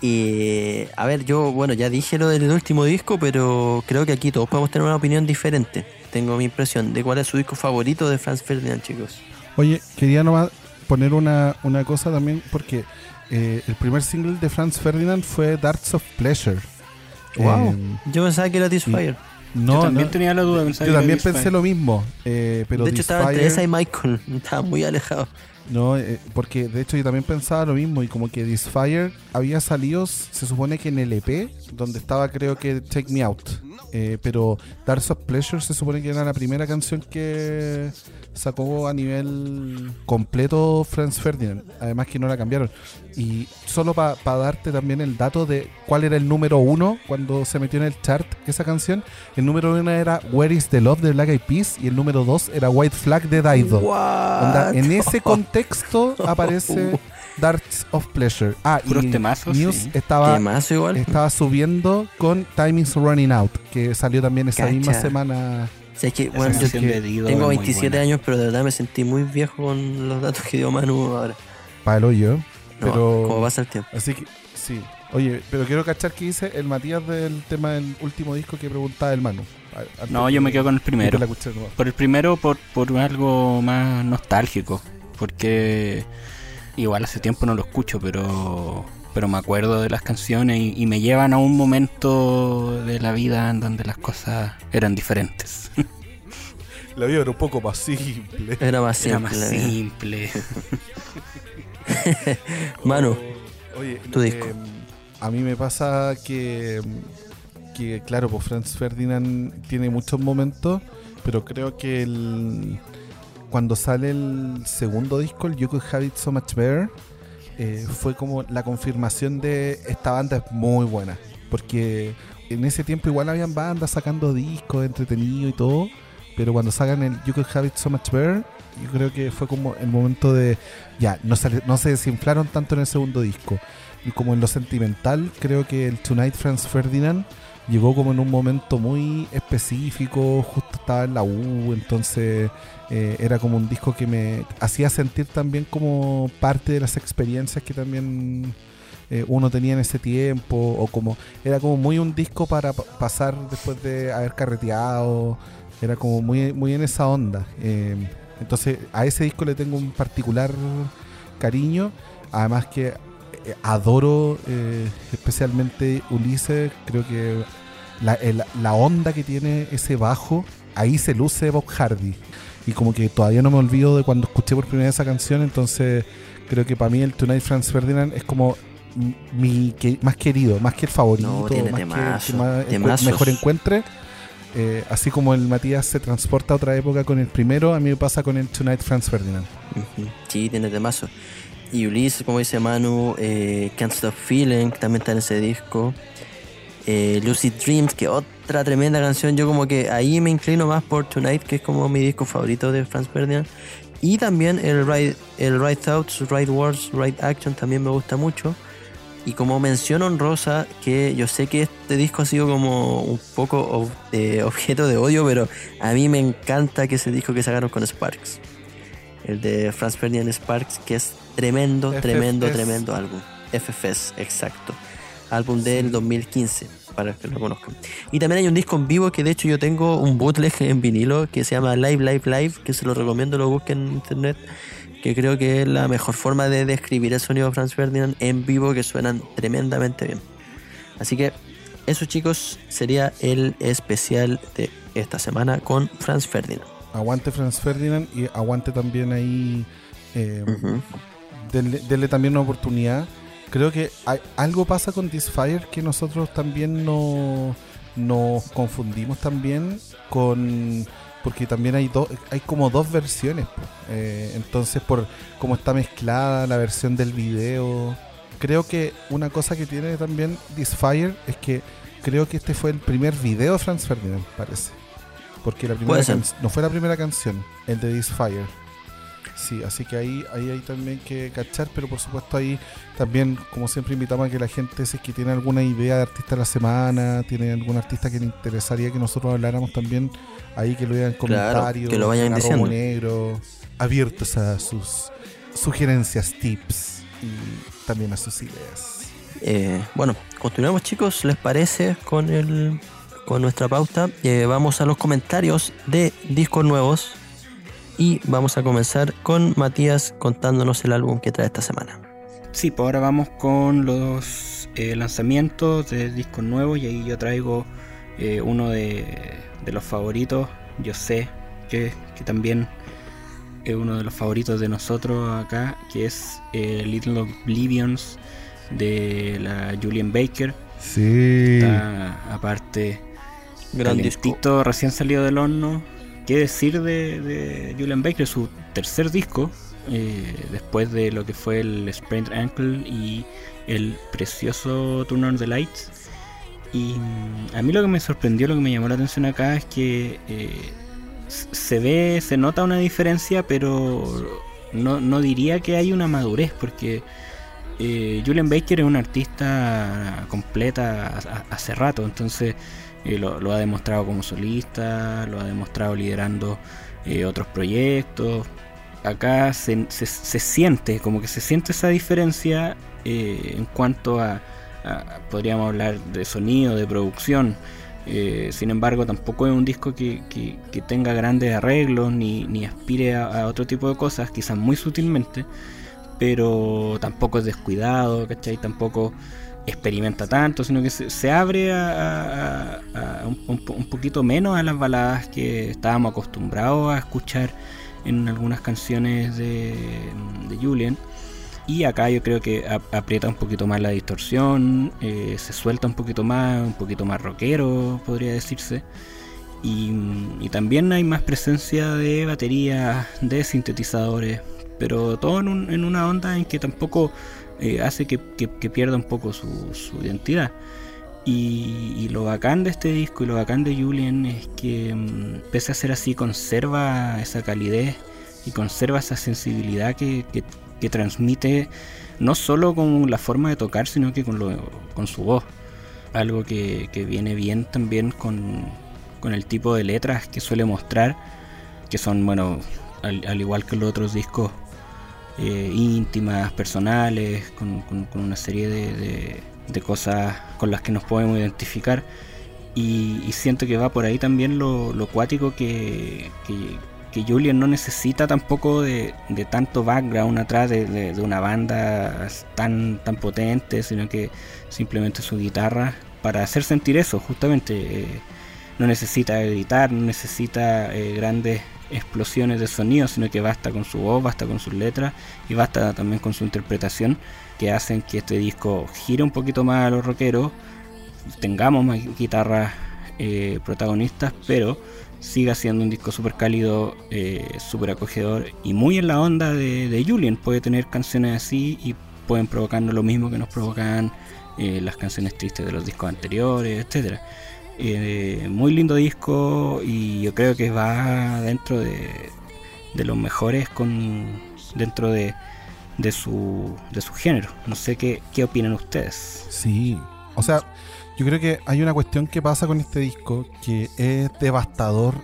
Y a ver, yo, bueno, ya dije lo del último disco, pero creo que aquí todos podemos tener una opinión diferente. Tengo mi impresión de cuál es su disco favorito de Franz Ferdinand, chicos. Oye, quería nomás poner una, una cosa también porque eh, el primer single de Franz Ferdinand fue Darts of Pleasure. Wow. Eh, Yo pensaba que era This Fire. No, Yo también no, tenía la duda. yo también pensé lo mismo, eh, pero de hecho, estaba entre esa y Michael. [laughs] Estaba muy alejado. No, eh, porque de hecho yo también pensaba lo mismo y como que This Fire había salido, se supone que en el EP, donde estaba creo que Take Me Out. Eh, pero Darts of Pleasure se supone que era la primera canción que sacó a nivel completo Franz Ferdinand. Además que no la cambiaron. Y solo para darte también el dato de cuál era el número uno cuando se metió en el chart esa canción. El número uno era Where is the Love de Black Eyed Peas y el número dos era White Flag de Dido. Onda, en ese contexto aparece [laughs] Darts of Pleasure. Ah, y temazos, sí. estaba, más igual. estaba subiendo con Time is Running Out, que salió también esa Cacha. misma semana. O sea, es que, bueno, yo que tengo es muy 27 buena. años, pero de verdad me sentí muy viejo con los datos que dio Manu ahora. Para el hoyo. No, Pero- como pasa el tiempo. Así que, sí. Oye, pero quiero cachar que dice el Matías del tema del último disco que preguntaba el Manu. No, yo me que- quedo con el primero. Por el primero, por, por algo más nostálgico. Porque igual hace tiempo no lo escucho, pero pero me acuerdo de las canciones y, y me llevan a un momento de la vida en donde las cosas eran diferentes. [laughs] La vida era un poco más simple. Era más Era simple. más la vida. simple. [laughs] Manu, Oye, tu eh, disco. a mí me pasa que, que, claro, pues Franz Ferdinand tiene muchos momentos, pero creo que el, cuando sale el segundo disco, el You Could Have It So Much Better, eh, fue como la confirmación de esta banda es muy buena. Porque en ese tiempo igual habían bandas sacando discos entretenidos y todo, pero cuando sacan el You Could Have It So Much Better, yo creo que fue como el momento de ya, no se, no se desinflaron tanto en el segundo disco. Y como en lo sentimental, creo que el Tonight Franz Ferdinand llegó como en un momento muy específico, justo estaba en la U, entonces eh, era como un disco que me hacía sentir también como parte de las experiencias que también eh, uno tenía en ese tiempo, o como era como muy un disco para pa- pasar después de haber carreteado, era como muy, muy en esa onda. Eh, entonces a ese disco le tengo un particular cariño, además que eh, adoro eh, especialmente Ulises. Creo que la, el- la onda que tiene ese bajo, ahí se luce Bob Hardy. Y como que todavía no me olvido de cuando escuché por primera vez esa canción, entonces creo que para mí el Tonight Franz Ferdinand es como mi que- más querido, más que el favorito, No, tiene más temazo, que más mejor encuentre. Eh, así como el Matías se transporta a otra época con el primero, a mí me pasa con el Tonight Franz Ferdinand. Sí, tiene temazo. Y Ulises, como dice Manu, eh, Can't Stop Feeling, que también está en ese disco. Eh, Lucid Dreams, que otra tremenda canción. Yo como que ahí me inclino más por Tonight, que es como mi disco favorito de Franz Ferdinand. Y también el Right, el right Thoughts, Right Words, Right Action también me gusta mucho. Y como mención honrosa, que yo sé que este disco ha sido como un poco eh, objeto de odio, pero a mí me encanta que es el disco que sacaron con Sparks. El de Franz Ferdinand Sparks, que es tremendo, tremendo, FFS. tremendo álbum. FFS, exacto. Álbum del 2015, para que lo conozcan. Y también hay un disco en vivo que de hecho yo tengo un bootleg en vinilo que se llama Live, Live, Live, que se lo recomiendo, lo busquen en internet, que creo que es la mejor forma de describir el sonido de Franz Ferdinand en vivo, que suenan tremendamente bien. Así que eso chicos sería el especial de esta semana con Franz Ferdinand. Aguante Franz Ferdinand y aguante también ahí. eh. Denle, denle también una oportunidad. Creo que hay- algo pasa con This Fire que nosotros también no, nos confundimos también con porque también hay dos hay como dos versiones. Eh, entonces por cómo está mezclada la versión del video creo que una cosa que tiene también This Fire es que creo que este fue el primer video de Franz Ferdinand parece porque la primera no fue la primera canción el de This Fire Sí, así que ahí, ahí hay también que cachar, pero por supuesto ahí también, como siempre, invitamos a que la gente, si es que tiene alguna idea de artista de la semana, tiene algún artista que le interesaría que nosotros habláramos también, ahí que lo digan en Claro, comentarios, que lo vayan diciendo. negro, abiertos a sus sugerencias, tips y también a sus ideas. Eh, bueno, continuamos chicos, ¿les parece con el con nuestra pauta? Eh, vamos a los comentarios de discos nuevos y vamos a comenzar con Matías contándonos el álbum que trae esta semana. Sí, pues ahora vamos con los eh, lanzamientos de discos nuevos y ahí yo traigo eh, uno de, de los favoritos. Yo sé que, que también es uno de los favoritos de nosotros acá, que es eh, Little Oblivions de la Julian Baker. Sí. Está aparte Gran disco. calentito, recién salido del horno. ¿Qué decir de, Julian Baker? Su tercer disco, eh, después de lo que fue el Sprained Ankle y el precioso Turn on the Lights. Y mm, a mí lo que me sorprendió, lo que me llamó la atención acá es que eh, se ve, se nota una diferencia, pero no, no diría que hay una madurez, porque eh, Julian Baker es un artista completa ha- hace rato, entonces lo, ha demostrado como solista, lo ha demostrado liderando eh, otros proyectos. Acá se, se- siente, como que se siente esa diferencia eh, en cuanto a, a- podríamos hablar de sonido, de producción. Eh, sin embargo, tampoco es un disco que, que- que tenga grandes arreglos ni, ni aspire a, a otro tipo de cosas, quizás muy sutilmente, pero tampoco es descuidado, ¿cachai? Tampoco experimenta tanto, sino que se, abre a, un, un po- un poquito menos a las baladas que estábamos acostumbrados a escuchar en algunas canciones de, de Julian. Y acá yo creo que ap- aprieta un poquito más la distorsión, eh, se suelta un poquito más, un poquito más rockero, podría decirse. Y, y también hay más presencia de batería, de sintetizadores, pero todo en, un- en una onda en que tampoco eh, hace que, que- pierda un poco su, su identidad. Y, lo bacán de este disco y lo bacán de Julian es que mm, pese a ser así conserva esa calidez y conserva esa sensibilidad que, que- transmite no solo con la forma de tocar sino que con, lo, con su voz. Algo que, que viene bien también con, con el tipo de letras que suele mostrar, que son, bueno, al igual que los otros discos, eh, íntimas, personales, con, una serie de, cosas con las que nos podemos identificar. Y, siento que va por ahí también lo, lo que, que- Julian no necesita tampoco de, de tanto background atrás de una banda tan, tan potente, sino que simplemente su guitarra para hacer sentir eso, justamente. eh, no necesita gritar, no necesita eh, grandes explosiones de sonido, sino que basta con su voz, basta con sus letras y basta también con su interpretación que hacen que este disco gire un poquito más a los rockeros, tengamos más guitarras eh, protagonistas, pero siga siendo un disco súper cálido, eh, súper acogedor y muy en la onda de, de Julian. Puede tener canciones así y pueden provocarnos lo mismo que nos provocan eh, las canciones tristes de los discos anteriores, etcétera. Eh, muy lindo disco y yo creo que va dentro de, de los mejores con dentro de, de su de su género. No sé qué, qué opinan ustedes. Sí, o sea, yo creo que hay una cuestión que pasa con este disco que es devastador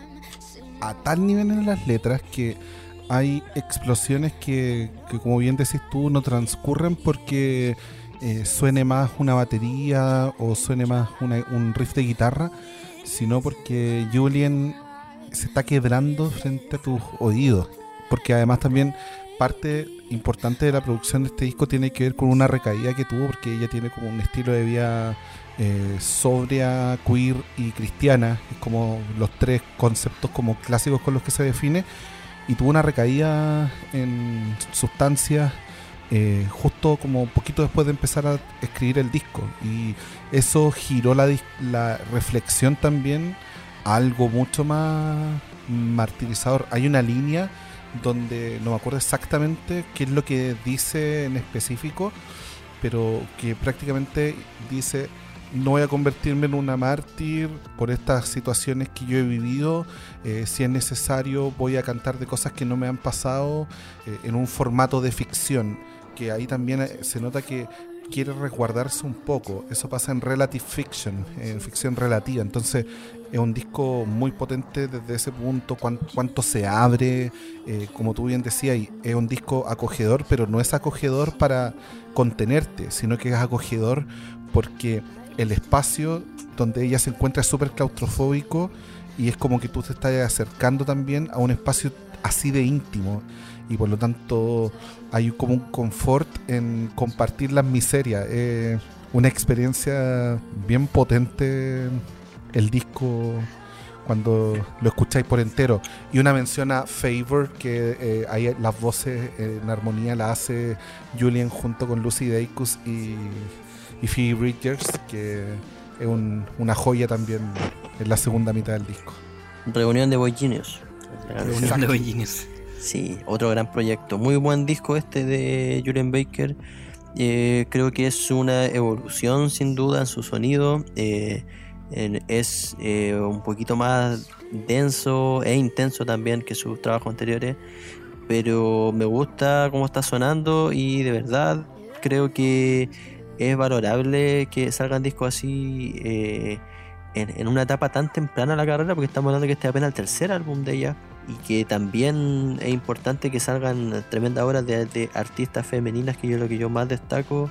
a tal nivel en las letras que hay explosiones que, que como bien decís tú, no transcurren porque eh, suene más una batería o suene más una- un riff de guitarra, sino porque Julian se está quebrando frente a tus oídos. Porque además también parte importante de la producción de este disco tiene que ver con una recaída que tuvo porque ella tiene como un estilo de vida eh, sobria, queer y cristiana, es como los tres conceptos como clásicos con los que se define y tuvo una recaída en sustancias eh, justo como poquito después de empezar a escribir el disco y eso giró la, la reflexión también a algo mucho más martirizador. Hay una línea donde no me acuerdo exactamente qué es lo que dice en específico, pero que prácticamente dice no voy a convertirme en una mártir por estas situaciones que yo he vivido. eh, si es necesario, voy a cantar de cosas que no me han pasado eh, en un formato de ficción. Que ahí también eh, se nota que quiere resguardarse un poco. Eso pasa en relative fiction, en ficción relativa. Entonces es un disco muy potente desde ese punto, cuán- cuánto se abre, eh, como tú bien decías, es un disco acogedor, pero no es acogedor para contenerte, sino que es acogedor porque el espacio donde ella se encuentra es súper claustrofóbico y es como que tú te estás acercando también a un espacio así de íntimo y por lo tanto hay como un confort en compartir las miserias. Eh, una experiencia bien potente el disco cuando lo escucháis por entero. Y una mención a Favor, que eh, las voces en armonía la hace Julian junto con Lucy Dacus y, y Phoebe Bridgers, que es un- una joya también en la segunda mitad del disco. Reunión de Boy Genius. Reunión de Boy Genius. Sí, otro gran proyecto. Muy buen disco este de Julian Baker. Eh, creo que es una evolución sin duda en su sonido. Eh, es eh, un poquito más denso e intenso también que sus trabajos anteriores. Pero me gusta cómo está sonando y de verdad creo que es valorable que salgan discos así eh, en, una etapa tan temprana de la carrera, porque estamos hablando que este es apenas el tercer álbum de ella y que también es importante que salgan tremendas obras de, de artistas femeninas, que yo lo que yo más destaco,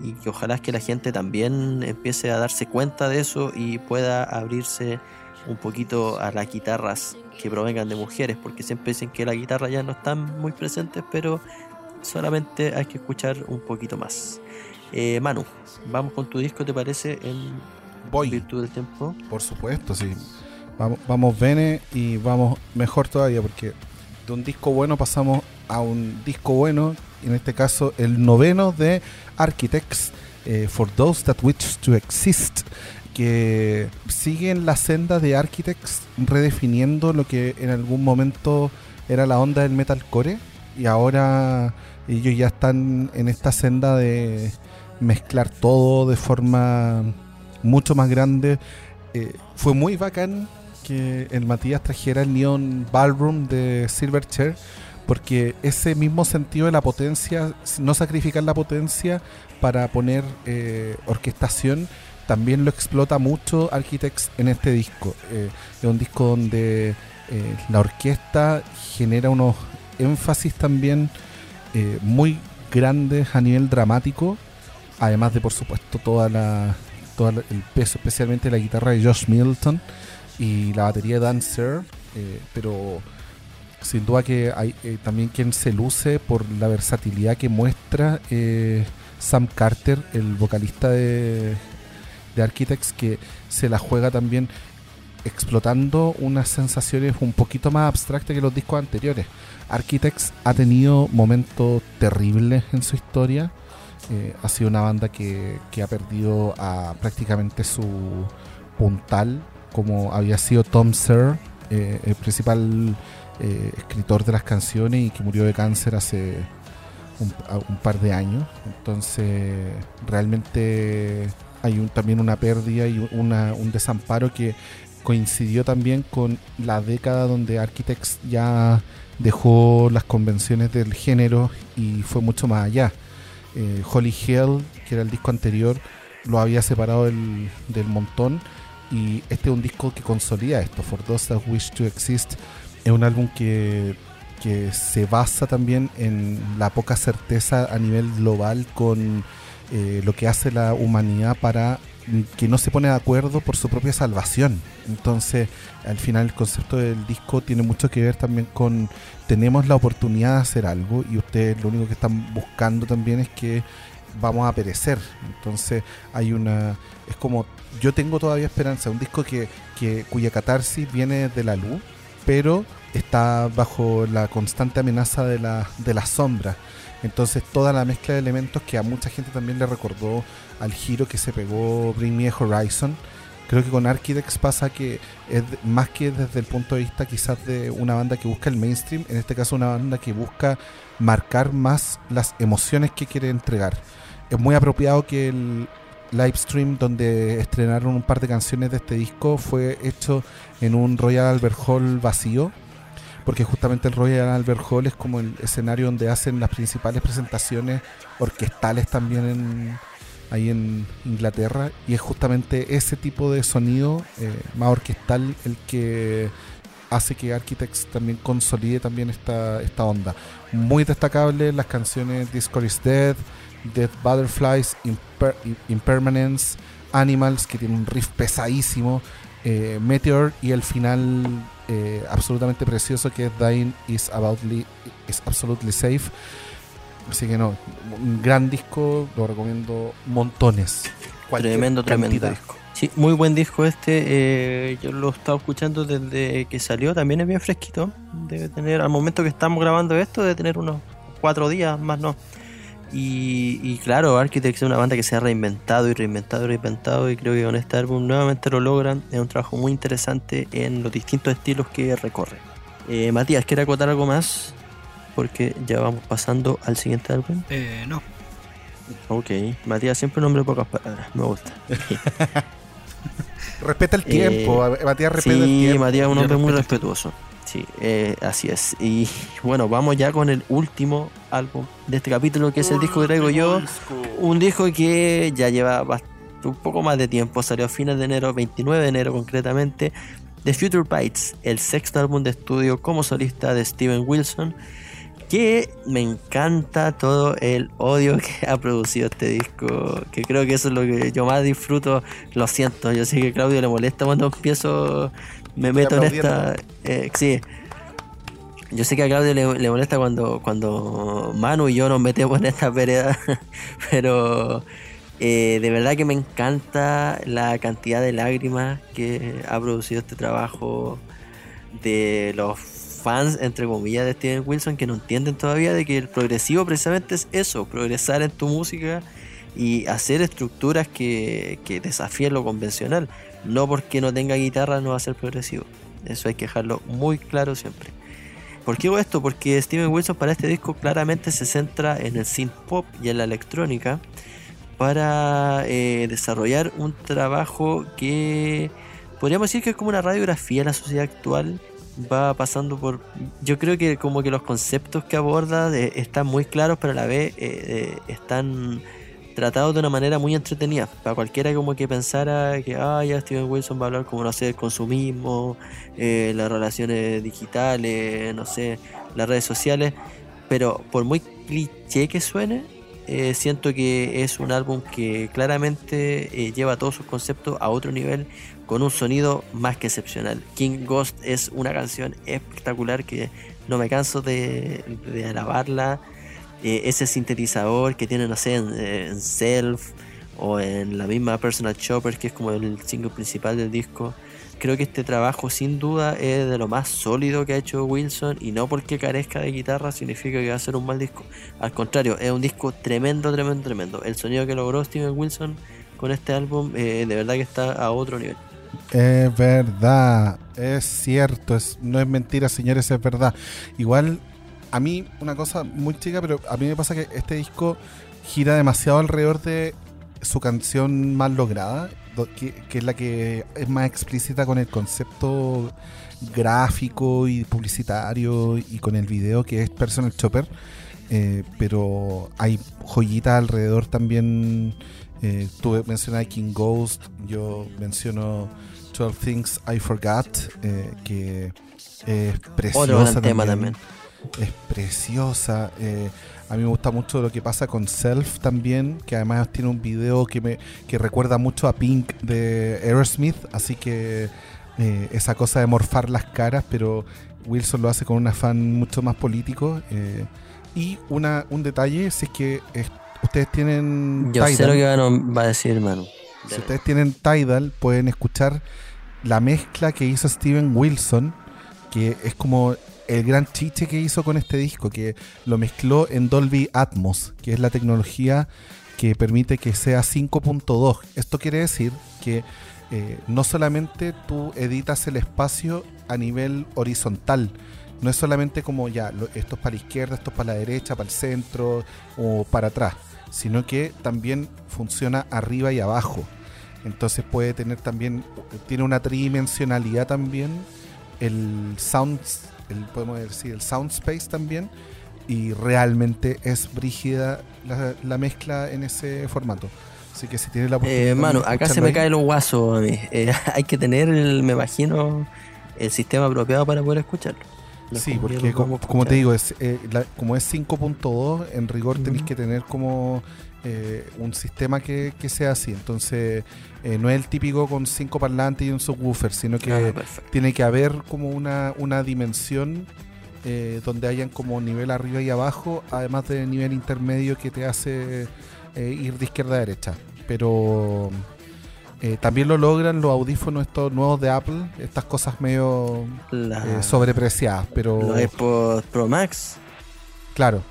y que ojalá es que la gente también empiece a darse cuenta de eso y pueda abrirse un poquito a las guitarras que provengan de mujeres, porque siempre dicen que la guitarra ya no están muy presentes, pero solamente hay que escuchar un poquito más. Eh, Manu, vamos con tu disco, ¿te parece? En Voy. Virtud del Tiempo. Por supuesto, sí. Vamos, vamos Bene y vamos mejor todavía porque de un disco bueno pasamos a un disco bueno, en este caso el noveno de Architects, eh, For Those That Wish to Exist, que sigue en la senda de Architects redefiniendo lo que en algún momento era la onda del metalcore y ahora ellos ya están en esta senda de mezclar todo de forma mucho más grande. Eh, fue muy bacán que el Matías trajera el Neon Ballroom de Silverchair porque ese mismo sentido de la potencia, no sacrificar la potencia para poner eh, orquestación, también lo explota mucho Architects en este disco. Eh, es un disco donde la orquesta genera unos énfasis también muy grandes a nivel dramático, además de por supuesto toda la todo el peso, especialmente la guitarra de Josh Middleton y la batería de Dan eh, pero sin duda que hay eh, también quien se luce por la versatilidad que muestra eh, Sam Carter, el vocalista de, de Architects, que se la juega también explotando unas sensaciones un poquito más abstractas que los discos anteriores. Architects ha tenido momentos terribles en su historia. Eh, ha sido una banda que, que ha perdido a prácticamente su puntal, como había sido Tom Sir, eh, el principal eh, escritor de las canciones y que murió de cáncer hace un, un par de años. Entonces, realmente hay un- también una pérdida y una- un desamparo que coincidió también con la década donde Architects ya dejó las convenciones del género y fue mucho más allá. Eh, Holy Hell, que era el disco anterior, lo había separado del, montón y este es un disco que consolida esto. For Those That Wish to Exist es un álbum que, que se basa también en la poca certeza a nivel global con eh, lo que hace la humanidad para que no se pone de acuerdo por su propia salvación. Entonces, al final el concepto del disco tiene mucho que ver también con tenemos la oportunidad de hacer algo y ustedes lo único que están buscando también es que vamos a perecer. Entonces, hay una es como yo tengo todavía esperanza, un disco que, que cuya catarsis viene de la luz, pero está bajo la constante amenaza de la, de la sombra. Entonces toda la mezcla de elementos que a mucha gente también le recordó al giro que se pegó Bring Me a Horizon. Creo que con Architects pasa que es más que desde el punto de vista quizás de una banda que busca el mainstream, en este caso una banda que busca marcar más las emociones que quiere entregar. Es muy apropiado que el live stream donde estrenaron un par de canciones de este disco fue hecho en un Royal Albert Hall vacío porque justamente el Royal Albert Hall es como el escenario donde hacen las principales presentaciones orquestales también en, ahí en Inglaterra y es justamente ese tipo de sonido eh, más orquestal el que hace que Architects también consolide también esta, esta onda. Muy destacable las canciones Discord is Dead, Dead Butterflies, Imper- Impermanence, Animals, que tiene un riff pesadísimo, eh, Meteor y el final eh, absolutamente precioso que es Dying is, aboutly, is Absolutely Safe. Así que no, un gran disco, lo recomiendo montones. Tremendo, tremendo cantidad. disco. Sí, muy buen disco este. eh, yo lo he estado escuchando desde que salió. También es bien fresquito. Debe tener, al momento que estamos grabando esto, debe tener unos cuatro días más, no. Y, y claro, Architects es una banda que se ha reinventado y reinventado y reinventado. Y creo que con este álbum nuevamente lo logran. Es un trabajo muy interesante en los distintos estilos que recorre. Eh, Matías, ¿quiere acotar algo más? Porque ya vamos pasando al siguiente álbum. Eh, no. Ok, Matías, siempre un hombre de pocas palabras. Me gusta. [laughs] Respeta el tiempo, Eh, Matías respeta el Sí, tiempo. Matías es un hombre muy el respetuoso. Sí, eh, así es. Y bueno, vamos ya con el último álbum de este capítulo, que es el disco que traigo yo. Un disco que ya lleva un poco más de tiempo, salió a fines de enero, 29 de enero concretamente. The Future Bites, el sexto álbum de estudio como solista de Steven Wilson. Que me encanta todo el odio que ha producido este disco. Que creo que eso es lo que yo más disfruto. Lo siento, yo sé que a Claudio le molesta cuando empiezo, me meto en esta. eh, sí, yo sé que a Claudio le, le molesta cuando, cuando Manu y yo nos metemos en esta vereda, [laughs] pero eh, de verdad que me encanta la cantidad de lágrimas que ha producido este trabajo de los fans, entre comillas, de Steven Wilson que no entienden todavía de que el progresivo precisamente es eso, progresar en tu música y hacer estructuras que, que desafíen lo convencional. No porque no tenga guitarra no va a ser progresivo. Eso hay que dejarlo muy claro siempre. ¿Por qué hago esto? Porque Steven Wilson para este disco claramente se centra en el synth pop y en la electrónica para eh, desarrollar un trabajo que podríamos decir que es como una radiografía de la sociedad actual. Va pasando por. Yo creo que como que los conceptos que aborda están muy claros, pero a la vez eh, eh, están tratados de una manera muy entretenida. Para cualquiera como que pensara que ah, ya Steven Wilson va a hablar como no sé, del consumismo, eh, las relaciones digitales, no sé, las redes sociales. Pero por muy cliché que suene, eh, siento que es un álbum que claramente eh, lleva todos sus conceptos a otro nivel, con un sonido más que excepcional. King Ghost es una canción espectacular que no me canso de, de alabarla. Eh, ese sintetizador que tiene, no en Self o en la misma Personal Chopper, que es como el single principal del disco. Creo que este trabajo sin duda es de lo más sólido que ha hecho Wilson y no porque carezca de guitarra significa que va a ser un mal disco. Al contrario, es un disco tremendo, tremendo, tremendo. El sonido que logró Steven Wilson con este álbum eh, de verdad que está a otro nivel. Es verdad, es cierto, es, no es mentira, señores, es verdad. Igual, a mí, una cosa muy chica, pero a mí me pasa que este disco gira demasiado alrededor de su canción más lograda, que, que es la que es más explícita con el concepto gráfico y publicitario y con el video que es Personal Chopper. Eh, pero hay joyitas alrededor también. Eh, tú mencionas King Ghost, yo menciono 12 Things I Forgot, eh, que es preciosa. Otro gran tema también. Es preciosa. eh, a mí me gusta mucho lo que pasa con Self también, que además tiene un video que me que recuerda mucho a Pink de Aerosmith, así que eh, esa cosa de morfar las caras, pero Wilson lo hace con un afán mucho más político. eh, y una, un detalle, si es que es- ustedes tienen Yo sé Tidal, lo que va a, decir Manu. si ustedes tienen Tidal, pueden escuchar la mezcla que hizo Steven Wilson, que es como el gran chiche que hizo con este disco, que lo mezcló en Dolby Atmos, que es la tecnología que permite que sea 5.2. Esto quiere decir que eh, no solamente tú editas el espacio a nivel horizontal, no es solamente como ya, esto es para la izquierda, esto es para la derecha, para el centro o para atrás, sino que también funciona arriba y abajo. Entonces puede tener también, tiene una tridimensionalidad también, el sound, el, podemos decir, el sound space también, y realmente es brígida la, la mezcla en ese formato. Así que si tiene la oportunidad Eh, Manu, de acá se me ahí, cae los guasos a mí. Eh, [laughs] hay que tener, el, me imagino, el sistema apropiado para poder escucharlo. Sí, porque como, como te digo, es, eh, la- como es 5.2, en rigor tenéis que tener como eh, un sistema que, que sea así. Entonces, eh, no es el típico con cinco parlantes y un subwoofer, sino que Ah, tiene que haber como una, una dimensión eh, donde hayan como nivel arriba y abajo, además de nivel intermedio que te hace ir de izquierda a derecha. Pero también lo logran los audífonos estos nuevos de Apple, estas cosas medio La- sobrepreciadas, pero Los AirPods Pro Max, claro,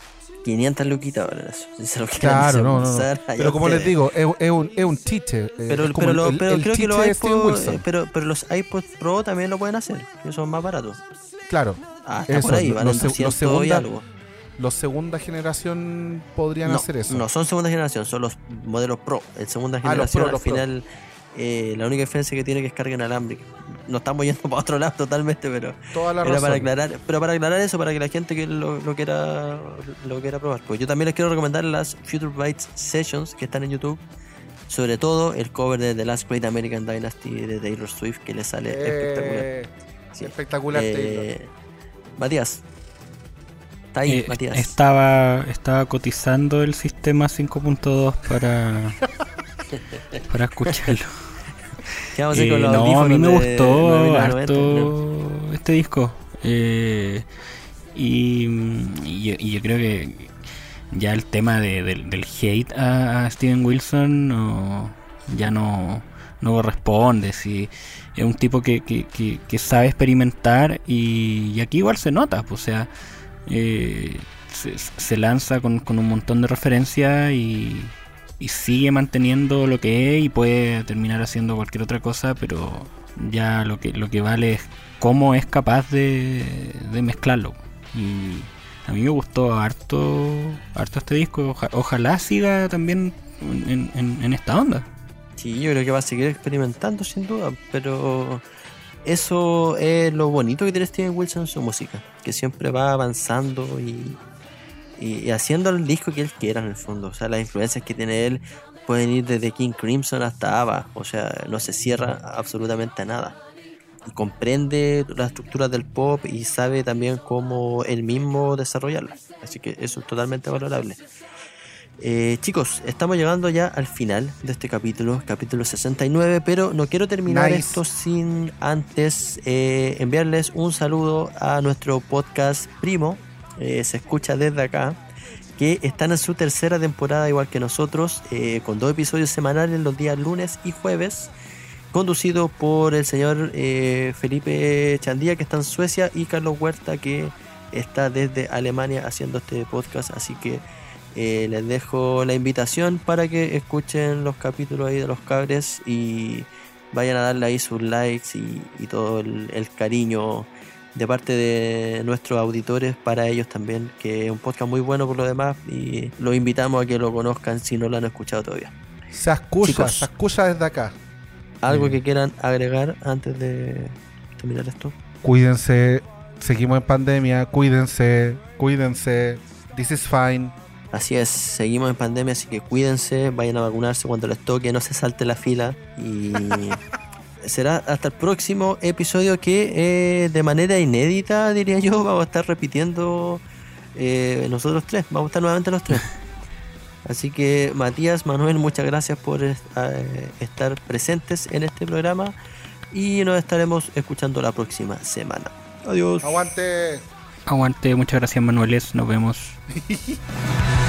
500 luquitas ahora se lo claro, no, no, Pero como les digo, es, es un, es un chiche. eh, Pero, es pero, el- lo- el- pero el creo que los iPods, pero, pero los iPods Pro también lo pueden hacer, que son más baratos. Claro, Ah, está eso, por ahí, valen los, seg- 200 los y segunda, algo. los segunda generación podrían no, hacer eso. No, son segunda generación, son los modelos Pro. El segunda Ah, generación, Pro, al Pro. Eh, la única diferencia que tiene que es carga inalámbrica. No estamos yendo [laughs] para otro lado totalmente, pero Toda la era razón. para aclarar, pero para aclarar eso, para que la gente que lo, lo quiera lo quiera probar. Pues yo también les quiero recomendar las Future Bytes Sessions que están en YouTube. Sobre todo el cover de The Last Great American Dynasty de Taylor Swift que le sale espectacular. Eh, Sí. Espectacular, Eh. Matías. Está ahí, Eh, Matías. Estaba, estaba cotizando el sistema 5.2 para, [laughs] para escucharlo. ¿Qué vamos a hacer Eh, con los no, a mí me de gustó 9.990? harto este disco. Eh, y, y yo, y yo creo que ya el tema de- del- del hate a, a Steven Wilson no- ya no, no corresponde. Si es un tipo que, que- que- que sabe experimentar y, y aquí igual se nota. pues, o sea, eh, se, se lanza con, con un montón de referencias y, y sigue manteniendo lo que es y puede terminar haciendo cualquier otra cosa, pero ya lo que, lo que vale es cómo es capaz de, de mezclarlo. Y a mí me gustó harto, harto este disco. Oja- ojalá siga también en, en- en esta onda. Sí, yo creo que va a seguir experimentando sin duda, pero eso es lo bonito que tiene Steven Wilson en su música, que siempre va avanzando y, y- y haciendo el disco que él quiera en el fondo. O sea, las influencias que tiene él pueden ir desde King Crimson hasta ABBA, o sea, no se cierra absolutamente a nada. Y comprende las estructuras del pop y sabe también cómo él mismo desarrollarlas. Así que eso es totalmente valorable. Eh, chicos, estamos llegando ya al final de este capítulo, capítulo 69, pero no quiero terminar Nice. esto sin antes eh, enviarles un saludo a nuestro podcast primo, eh, se escucha desde acá, que están en su tercera temporada igual que nosotros, eh, con dos episodios semanales los días lunes y jueves, conducido por el señor eh, Felipe Chandía que está en Suecia y Carlos Huerta que está desde Alemania haciendo este podcast, así que eh, les dejo la invitación para que escuchen los capítulos ahí de los cabres y vayan a darle ahí sus likes y, todo el cariño de parte de nuestros auditores para ellos también, que es un podcast muy bueno por lo demás y los invitamos a que lo conozcan si no lo han escuchado todavía. Se escucha, Chicos. se escucha desde acá. ¿Algo Mm. que quieran agregar antes de terminar esto? Cuídense, seguimos en pandemia, cuídense, cuídense. This is fine. Así es, seguimos en pandemia, así que cuídense, vayan a vacunarse cuando les toque, no se salte la fila y [laughs] será hasta el próximo episodio que eh, de manera inédita, diría yo, [laughs] vamos a estar repitiendo eh, nosotros tres, vamos a estar nuevamente los tres. [laughs] Así que Matías, Manuel, muchas gracias por eh, estar presentes en este programa y nos estaremos escuchando la próxima semana. Adiós. Aguante. Aguante, muchas gracias Manueles, nos vemos. [laughs]